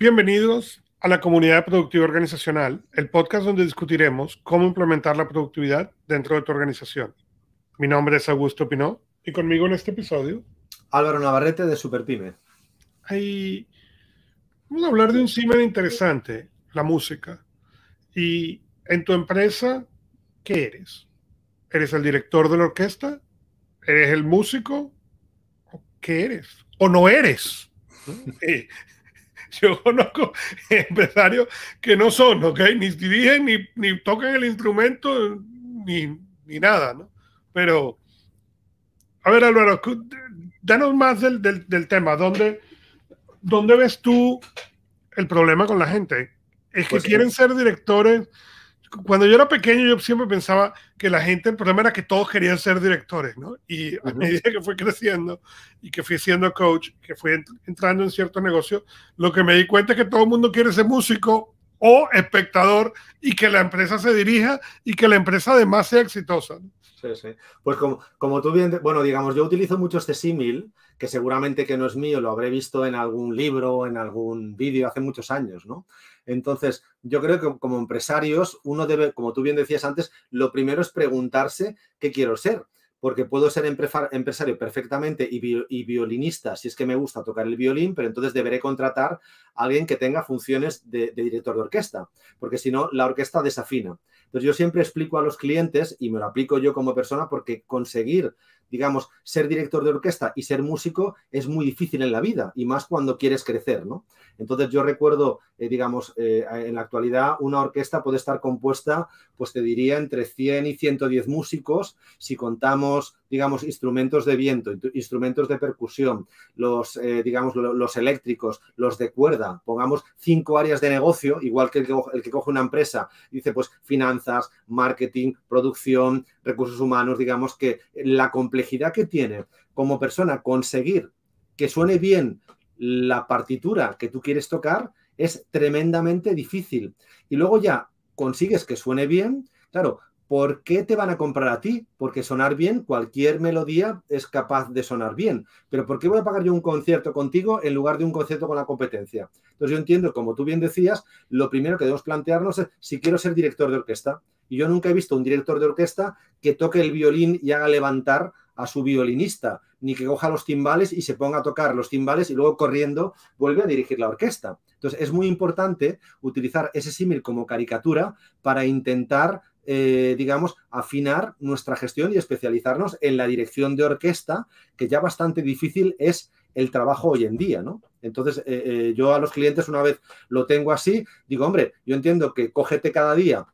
Bienvenidos a la comunidad productiva organizacional, el podcast donde discutiremos cómo implementar la productividad dentro de tu organización. Mi nombre es Augusto Pinó y conmigo en este episodio Álvaro Navarrete de Superpyme. Hay... Vamos a hablar de un CIMER interesante, la música. Y en tu empresa, ¿qué eres? ¿Eres el director de la orquesta? ¿Eres el músico? ¿Qué eres? ¿O no eres? Eh, yo conozco empresarios que no son, ¿ok? Ni dirigen, ni, ni tocan el instrumento, ni, ni nada, ¿no? Pero, a ver, Álvaro, danos más del, del, del tema. ¿Dónde, ¿Dónde ves tú el problema con la gente? Es que pues quieren ser directores. Cuando yo era pequeño, yo siempre pensaba que la gente, el problema era que todos querían ser directores, ¿no? Y a medida que fue creciendo y que fui siendo coach, que fui entrando en ciertos negocios, lo que me di cuenta es que todo el mundo quiere ser músico o espectador y que la empresa se dirija y que la empresa además sea exitosa. Sí, sí. Pues como, como tú bien, bueno, digamos, yo utilizo mucho este símil, que seguramente que no es mío, lo habré visto en algún libro, en algún vídeo hace muchos años, ¿no? Entonces, yo creo que como empresarios, uno debe, como tú bien decías antes, lo primero es preguntarse qué quiero ser porque puedo ser empresario perfectamente y, violinista si es que me gusta tocar el violín, pero entonces deberé contratar a alguien que tenga funciones de, director de orquesta, porque si no, la orquesta desafina. Entonces yo siempre explico a los clientes, y me lo aplico yo como persona, porque conseguir digamos, ser director de orquesta y ser músico es muy difícil en la vida y más cuando quieres crecer, ¿no? Entonces yo recuerdo, eh, digamos, eh, en la actualidad una orquesta puede estar compuesta, pues te diría, entre 100 y 110 músicos si contamos, digamos, instrumentos de viento, instrumentos de percusión, los, eh, digamos, los eléctricos, los de cuerda, pongamos cinco áreas de negocio, igual que el que, el que coge una empresa, dice pues finanzas, marketing, producción, recursos humanos, digamos que la complejidad que tiene como persona conseguir que suene bien la partitura que tú quieres tocar es tremendamente difícil. Y luego ya consigues que suene bien, claro, ¿por qué te van a comprar a ti? Porque sonar bien, cualquier melodía es capaz de sonar bien. Pero ¿por qué voy a pagar yo un concierto contigo en lugar de un concierto con la competencia? Entonces yo entiendo, como tú bien decías, lo primero que debemos plantearnos es si quiero ser director de orquesta. Y yo nunca he visto un director de orquesta que toque el violín y haga levantar a su violinista, ni que coja los timbales y se ponga a tocar los timbales y luego corriendo vuelve a dirigir la orquesta. Entonces es muy importante utilizar ese símil como caricatura para intentar, eh, digamos, afinar nuestra gestión y especializarnos en la dirección de orquesta, que ya bastante difícil es el trabajo hoy en día, ¿no? Entonces, eh, eh, yo a los clientes una vez lo tengo así, digo, hombre, yo entiendo que cógete cada día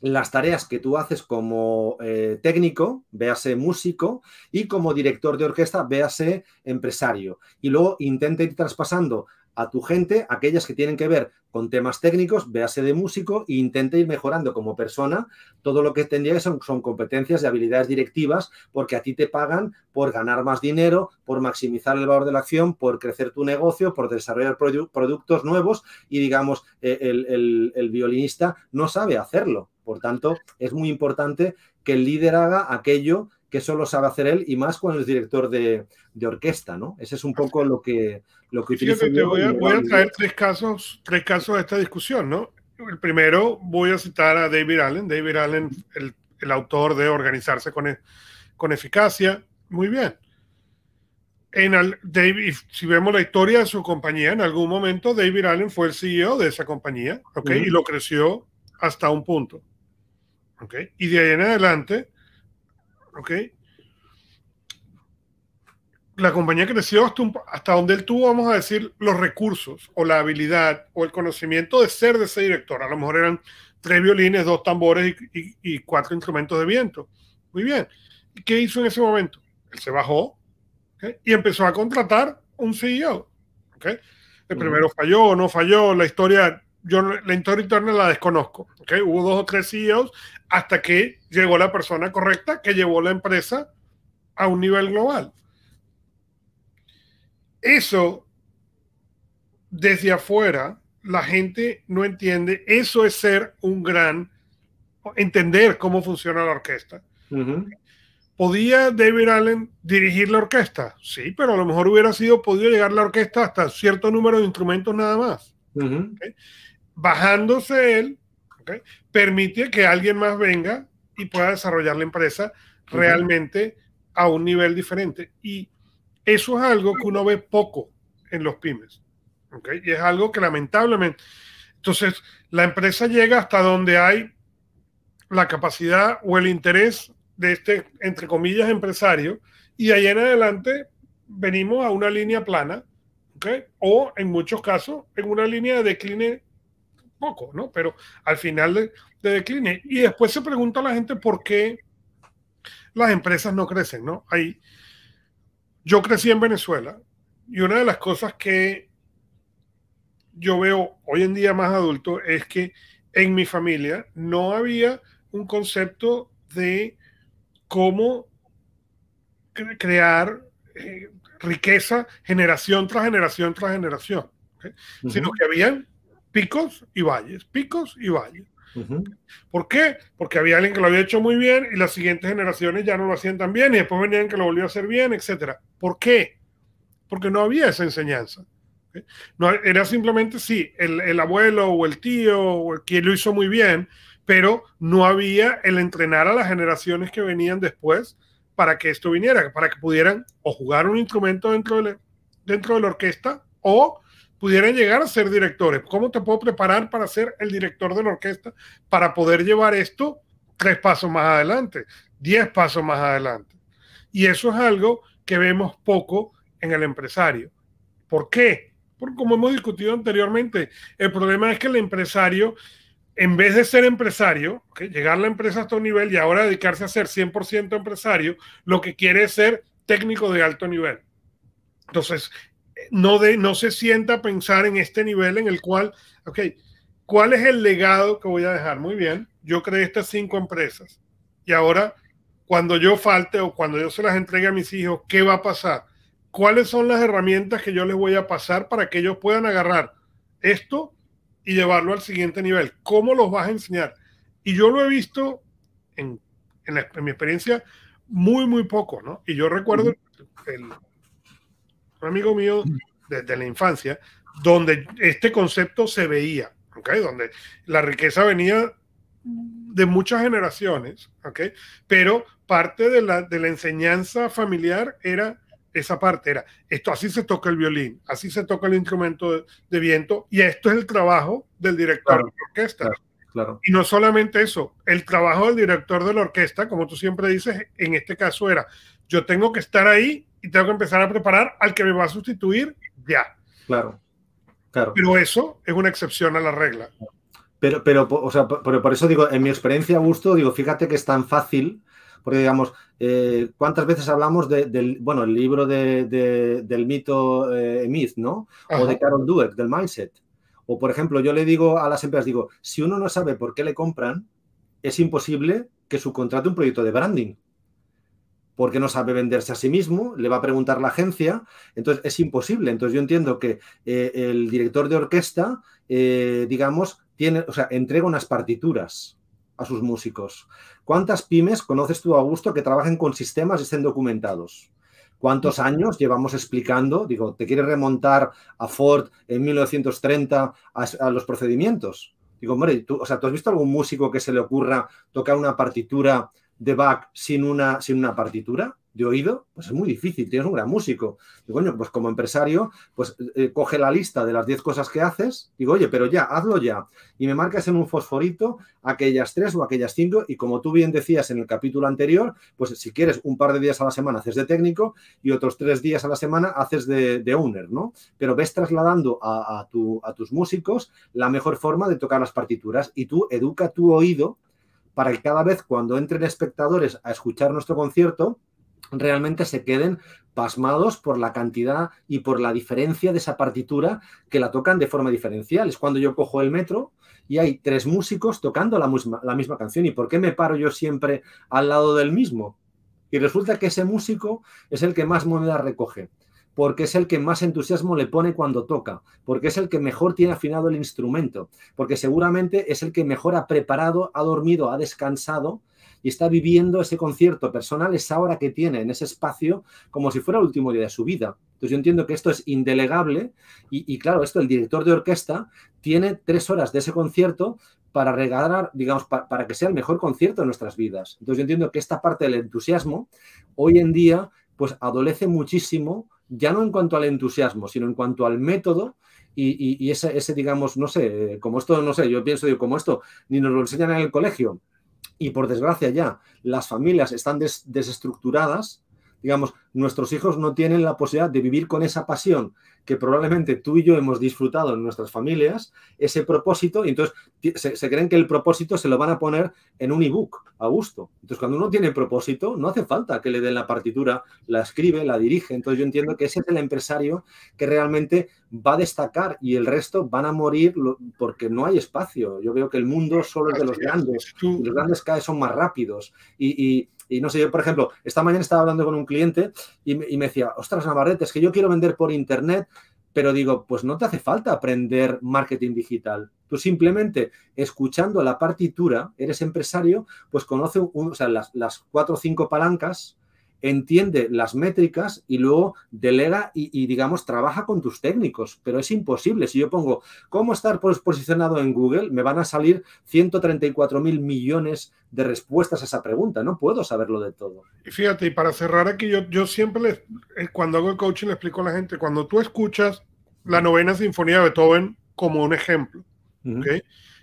las tareas que tú haces como eh, técnico, véase músico, y como director de orquesta, véase empresario. Y luego intenta ir traspasando a tu gente aquellas que tienen que ver con temas técnicos, véase de músico e intenta ir mejorando como persona todo lo que tendría que son, son competencias y habilidades directivas, porque a ti te pagan por ganar más dinero, por maximizar el valor de la acción, por crecer tu negocio, por desarrollar productos nuevos y digamos, eh, el, el violinista no sabe hacerlo. Por tanto, es muy importante que el líder haga aquello que solo sabe hacer él y más cuando es director de, orquesta, ¿no? Ese es un poco lo que, lo que utilizo. voy, a, traer tres casos, tres casos de esta discusión, ¿no? El primero, voy a citar a David Allen. David Allen, el, autor de Organizarse con, e, con Eficacia. Muy bien. En David, si vemos la historia de su compañía, en algún momento David Allen fue el CEO de esa compañía, ¿ok? Y lo creció hasta un punto. Y de ahí en adelante, ¿ok? La compañía creció hasta, hasta donde él tuvo, vamos a decir, los recursos o la habilidad o el conocimiento de ser de ese director. A lo mejor eran tres violines, dos tambores y, cuatro instrumentos de viento. Muy bien. ¿Y qué hizo en ese momento? Él se bajó y empezó a contratar un CEO. ¿okay? El primero falló o no falló, la historia yo la historia interna la desconozco. ¿okay? Hubo dos o tres CEOs hasta que llegó la persona correcta que llevó la empresa a un nivel global. Eso, desde afuera, la gente no entiende. Eso es ser un gran, entender cómo funciona la orquesta. ¿Podía David Allen dirigir la orquesta? Sí, pero a lo mejor hubiera sido podido llegar la orquesta hasta cierto número de instrumentos nada más. Bajándose él, permite que alguien más venga y pueda desarrollar la empresa realmente a un nivel diferente. Y eso es algo que uno ve poco en los pymes. Y es algo que lamentablemente... Entonces, la empresa llega hasta donde hay la capacidad o el interés de este, entre comillas, empresario, y ahí en adelante venimos a una línea plana, o en muchos casos en una línea de decline poco, ¿no? Pero al final de, de decline. Y después se pregunta a la gente por qué las empresas no crecen, ¿no? Ahí, yo crecí en Venezuela y una de las cosas que yo veo hoy en día más adulto es que en mi familia no había un concepto de cómo crear eh, riqueza generación tras generación tras generación, sino que habían picos y valles, picos y valles. ¿Por qué? Porque había alguien que lo había hecho muy bien y las siguientes generaciones ya no lo hacían tan bien y después venían que lo volvió a hacer bien, etc. ¿Por qué? Porque no había esa enseñanza. No, era simplemente, sí, el, el, abuelo o el tío o el que lo hizo muy bien, pero no había el entrenar a las generaciones que venían después para que esto viniera, para que pudieran o jugar un instrumento dentro de, dentro de la orquesta o pudieran llegar a ser directores. ¿Cómo te puedo preparar para ser el director de la orquesta para poder llevar esto tres pasos más adelante, diez pasos más adelante? Y eso es algo que vemos poco en el empresario. ¿Por qué? Porque como hemos discutido anteriormente, el problema es que el empresario, en vez de ser empresario, llegar la empresa hasta un nivel y ahora dedicarse a ser 100% empresario, lo que quiere es ser técnico de alto nivel. Entonces, no, de, no se sienta a pensar en este nivel en el cual, ok, ¿cuál es el legado que voy a dejar? Muy bien, yo creé estas cinco empresas y ahora cuando yo falte o cuando yo se las entregue a mis hijos, ¿qué va a pasar? ¿Cuáles son las herramientas que yo les voy a pasar para que ellos puedan agarrar esto y llevarlo al siguiente nivel? ¿Cómo los vas a enseñar? Y yo lo he visto en, en, mi experiencia muy, muy poco, ¿no? Y yo recuerdo el, un amigo mío desde la infancia, donde este concepto se veía, ¿okay? donde la riqueza venía de muchas generaciones, ¿okay? pero parte de la, de la enseñanza familiar era esa parte, era esto, así se toca el violín, así se toca el instrumento de, viento, y esto es el trabajo del director de la orquesta. Claro. Y no solamente eso, el trabajo del director de la orquesta, como tú siempre dices, en este caso era, yo tengo que estar ahí y tengo que empezar a preparar al que me va a sustituir ya. Claro, claro. Pero eso es una excepción a la regla. Pero, pero, o sea, por, por eso digo, en mi experiencia, Gusto, digo, fíjate que es tan fácil, porque digamos, eh, ¿cuántas veces hablamos de, del, bueno, el libro de, de, del mito eh, Myth, ¿no? O de Carol Dweck, del mindset. O, por ejemplo, yo le digo a las empresas, digo, si uno no sabe por qué le compran, es imposible que subcontrate un proyecto de branding porque no sabe venderse a sí mismo, le va a preguntar la agencia, entonces es imposible. Entonces yo entiendo que eh, el director de orquesta, eh, digamos, tiene, o sea, entrega unas partituras a sus músicos. ¿Cuántas pymes conoces tú, Augusto, que trabajen con sistemas y estén documentados? ¿Cuántos años llevamos explicando? Digo, ¿te quieres remontar a Ford en 1930 a, los procedimientos? Digo, hombre, ¿tú, o sea, ¿tú has visto algún músico que se le ocurra tocar una partitura de back sin una, sin una partitura de oído, pues es muy difícil, tienes un gran músico. Digo, coño, pues como empresario, pues eh, coge la lista de las 10 cosas que haces, digo, oye, pero ya, hazlo ya. Y me marcas en un fosforito aquellas tres o aquellas cinco, y como tú bien decías en el capítulo anterior, pues si quieres un par de días a la semana haces de técnico y otros tres días a la semana haces de, de owner, ¿no? Pero ves trasladando a, a, tu, a tus músicos la mejor forma de tocar las partituras y tú educa tu oído para que cada vez cuando entren espectadores a escuchar nuestro concierto, realmente se queden pasmados por la cantidad y por la diferencia de esa partitura que la tocan de forma diferencial. Es cuando yo cojo el metro y hay tres músicos tocando la misma, la misma canción. ¿Y por qué me paro yo siempre al lado del mismo? Y resulta que ese músico es el que más monedas recoge porque es el que más entusiasmo le pone cuando toca, porque es el que mejor tiene afinado el instrumento, porque seguramente es el que mejor ha preparado, ha dormido, ha descansado y está viviendo ese concierto personal, esa hora que tiene en ese espacio, como si fuera el último día de su vida. Entonces yo entiendo que esto es indelegable y, claro, esto el director de orquesta tiene tres horas de ese concierto para regalar, digamos, para que sea el mejor concierto de nuestras vidas. Entonces yo entiendo que esta parte del entusiasmo hoy en día pues adolece muchísimo, ya no en cuanto al entusiasmo, sino en cuanto al método y, ese, digamos, no sé, como esto, no sé, yo pienso, digo, como esto ni nos lo enseñan en el colegio. Y por desgracia ya las familias están desestructuradas, digamos, nuestros hijos no tienen la posibilidad de vivir con esa pasión que probablemente tú y yo hemos disfrutado en nuestras familias, ese propósito, y entonces se, creen que el propósito se lo van a poner en un ebook a gusto. Entonces, cuando uno tiene propósito, no hace falta que le den la partitura, la escribe, la dirige. Entonces, yo entiendo que ese es el empresario que realmente va a destacar y el resto van a morir porque no hay espacio. Yo veo que el mundo solo es de los grandes, y los grandes cada vez son más rápidos. y y no sé, yo, por ejemplo, esta mañana estaba hablando con un cliente y, me decía, ostras, Navarrete, es que yo quiero vender por internet, pero digo, pues no te hace falta aprender marketing digital. Tú simplemente escuchando la partitura, eres empresario, pues conoce las, las cuatro o cinco palancas entiende las métricas y luego delega y, digamos, trabaja con tus técnicos. Pero es imposible. Si yo pongo cómo estar posicionado en Google, me van a salir 134 mil millones de respuestas a esa pregunta. No puedo saberlo de todo. Y fíjate, y para cerrar aquí, yo, yo siempre, eh, cuando hago el coaching, le explico a la gente, cuando tú escuchas la novena sinfonía de Beethoven como un ejemplo,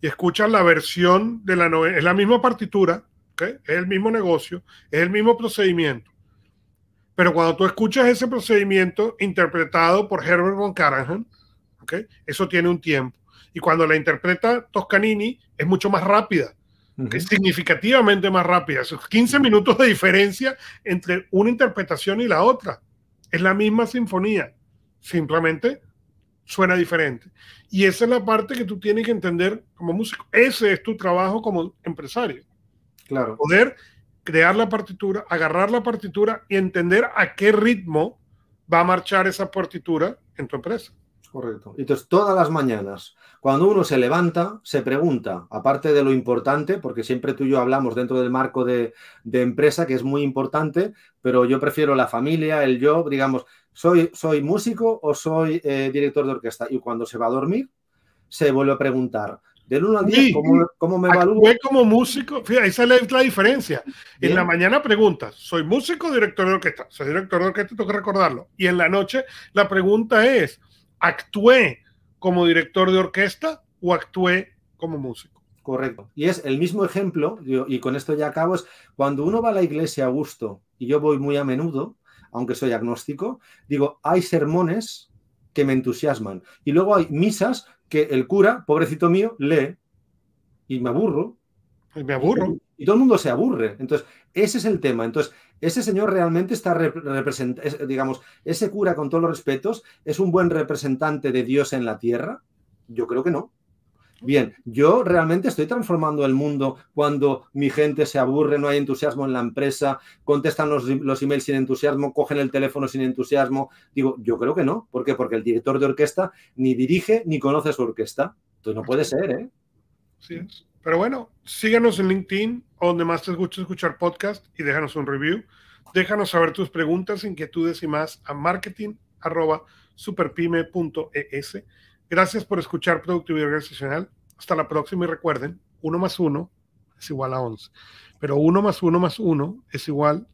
y escuchas la versión de la novena, es la misma partitura, es el mismo negocio, es el mismo procedimiento. Pero cuando tú escuchas ese procedimiento interpretado por Herbert von Karajan, ¿okay? eso tiene un tiempo. Y cuando la interpreta Toscanini, es mucho más rápida, es significativamente más rápida. Son 15 minutos de diferencia entre una interpretación y la otra. Es la misma sinfonía, simplemente suena diferente. Y esa es la parte que tú tienes que entender como músico. Ese es tu trabajo como empresario. Claro. Poder crear la partitura, agarrar la partitura y entender a qué ritmo va a marchar esa partitura en tu empresa. Correcto. Entonces, todas las mañanas, cuando uno se levanta, se pregunta, aparte de lo importante, porque siempre tú y yo hablamos dentro del marco de, empresa, que es muy importante, pero yo prefiero la familia, el yo, digamos, ¿soy, soy músico o soy eh, director de orquesta? Y cuando se va a dormir, se vuelve a preguntar, del 1 al 10, ¿cómo, me evalúo? como músico, fíjate, esa es la, diferencia. En la mañana preguntas, ¿soy músico o director de orquesta? Soy director de orquesta, tengo que recordarlo. Y en la noche la pregunta es, ¿actué como director de orquesta o actué como músico? Correcto. Y es el mismo ejemplo, y con esto ya acabo, es cuando uno va a la iglesia a gusto, y yo voy muy a menudo, aunque soy agnóstico, digo, hay sermones que me entusiasman. Y luego hay misas que el cura, pobrecito mío, lee y me aburro. Y me aburro. Y, todo el mundo se aburre. Entonces, ese es el tema. Entonces, ese señor realmente está representando, digamos, ese cura, con todos los respetos, ¿es un buen representante de Dios en la tierra? Yo creo que no. Bien, yo realmente estoy transformando el mundo cuando mi gente se aburre, no hay entusiasmo en la empresa, contestan los, los, emails sin entusiasmo, cogen el teléfono sin entusiasmo. Digo, yo creo que no. ¿Por qué? Porque el director de orquesta ni dirige ni conoce su orquesta. Entonces no puede ser, ¿eh? Sí. Pero bueno, síganos en LinkedIn, donde más te gusta escuchar podcast y déjanos un review. Déjanos saber tus preguntas, inquietudes y más a marketing.superpyme.es. Gracias por escuchar Productividad Organizacional. Hasta la próxima y recuerden, 1 más 1 es igual a 11. Pero 1 más 1 más 1 es igual